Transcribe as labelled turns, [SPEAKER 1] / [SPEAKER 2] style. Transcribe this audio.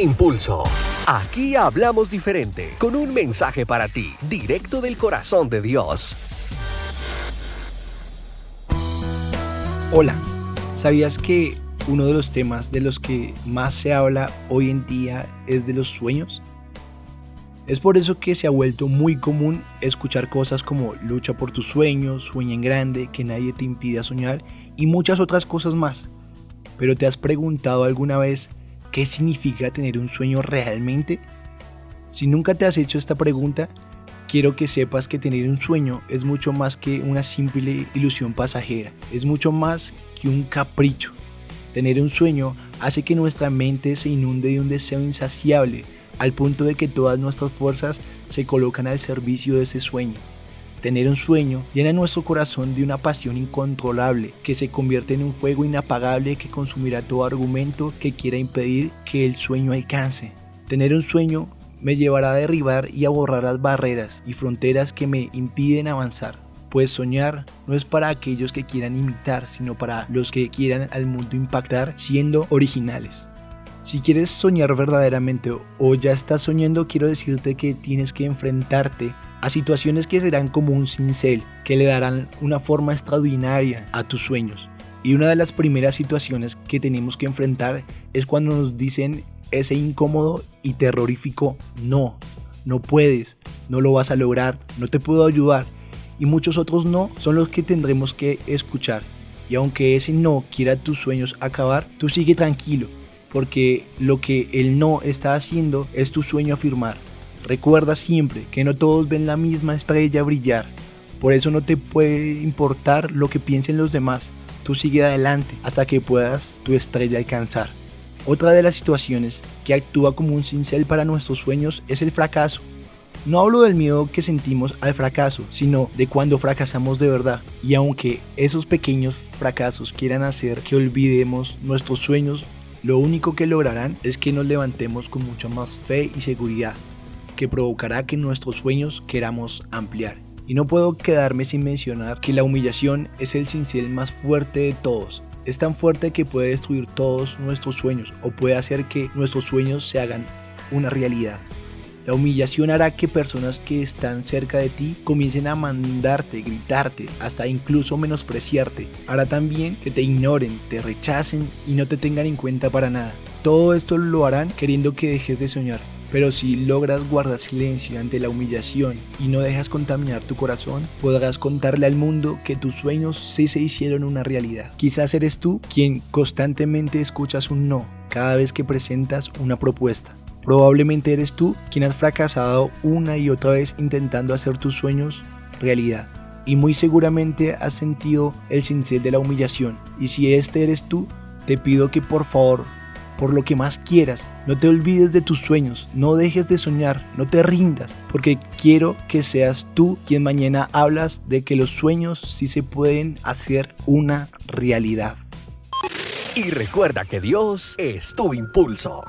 [SPEAKER 1] Impulso. Aquí hablamos diferente, con un mensaje para ti, directo del corazón de Dios.
[SPEAKER 2] Hola, ¿sabías que uno de los temas de los que más se habla hoy en día es de los sueños? Es por eso que se ha vuelto muy común escuchar cosas como lucha por tus sueños, sueña en grande, que nadie te impida soñar y muchas otras cosas más. Pero ¿te has preguntado alguna vez ¿Qué significa tener un sueño realmente? Si nunca te has hecho esta pregunta, quiero que sepas que tener un sueño es mucho más que una simple ilusión pasajera, es mucho más que un capricho. Tener un sueño hace que nuestra mente se inunde de un deseo insaciable, al punto de que todas nuestras fuerzas se colocan al servicio de ese sueño. Tener un sueño llena nuestro corazón de una pasión incontrolable que se convierte en un fuego inapagable que consumirá todo argumento que quiera impedir que el sueño alcance. Tener un sueño me llevará a derribar y a borrar las barreras y fronteras que me impiden avanzar. Pues soñar no es para aquellos que quieran imitar, sino para los que quieran al mundo impactar siendo originales. Si quieres soñar verdaderamente o ya estás soñando, quiero decirte que tienes que enfrentarte a situaciones que serán como un cincel, que le darán una forma extraordinaria a tus sueños. Y una de las primeras situaciones que tenemos que enfrentar es cuando nos dicen ese incómodo y terrorífico no, no puedes, no lo vas a lograr, no te puedo ayudar. Y muchos otros no son los que tendremos que escuchar. Y aunque ese no quiera tus sueños acabar, tú sigue tranquilo, porque lo que el no está haciendo es tu sueño afirmar. Recuerda siempre que no todos ven la misma estrella brillar, por eso no te puede importar lo que piensen los demás, tú sigue adelante hasta que puedas tu estrella alcanzar. Otra de las situaciones que actúa como un cincel para nuestros sueños es el fracaso. No hablo del miedo que sentimos al fracaso, sino de cuando fracasamos de verdad. Y aunque esos pequeños fracasos quieran hacer que olvidemos nuestros sueños, lo único que lograrán es que nos levantemos con mucha más fe y seguridad, que provocará que nuestros sueños queramos ampliar. Y no puedo quedarme sin mencionar que la humillación es el cincel más fuerte de todos. Es tan fuerte que puede destruir todos nuestros sueños o puede hacer que nuestros sueños se hagan una realidad. La humillación hará que personas que están cerca de ti comiencen a mandarte, gritarte, hasta incluso menospreciarte. Hará también que te ignoren, te rechacen y no te tengan en cuenta para nada. Todo esto lo harán queriendo que dejes de soñar. Pero si logras guardar silencio ante la humillación y no dejas contaminar tu corazón, podrás contarle al mundo que tus sueños sí se hicieron una realidad. Quizás eres tú quien constantemente escuchas un no cada vez que presentas una propuesta. Probablemente eres tú quien has fracasado una y otra vez intentando hacer tus sueños realidad. Y muy seguramente has sentido el cincel de la humillación. Y si este eres tú, te pido que por favor, por lo que más quieras, no te olvides de tus sueños, no dejes de soñar, no te rindas, porque quiero que seas tú quien mañana hablas de que los sueños sí se pueden hacer una realidad.
[SPEAKER 1] Y recuerda que Dios es tu impulso.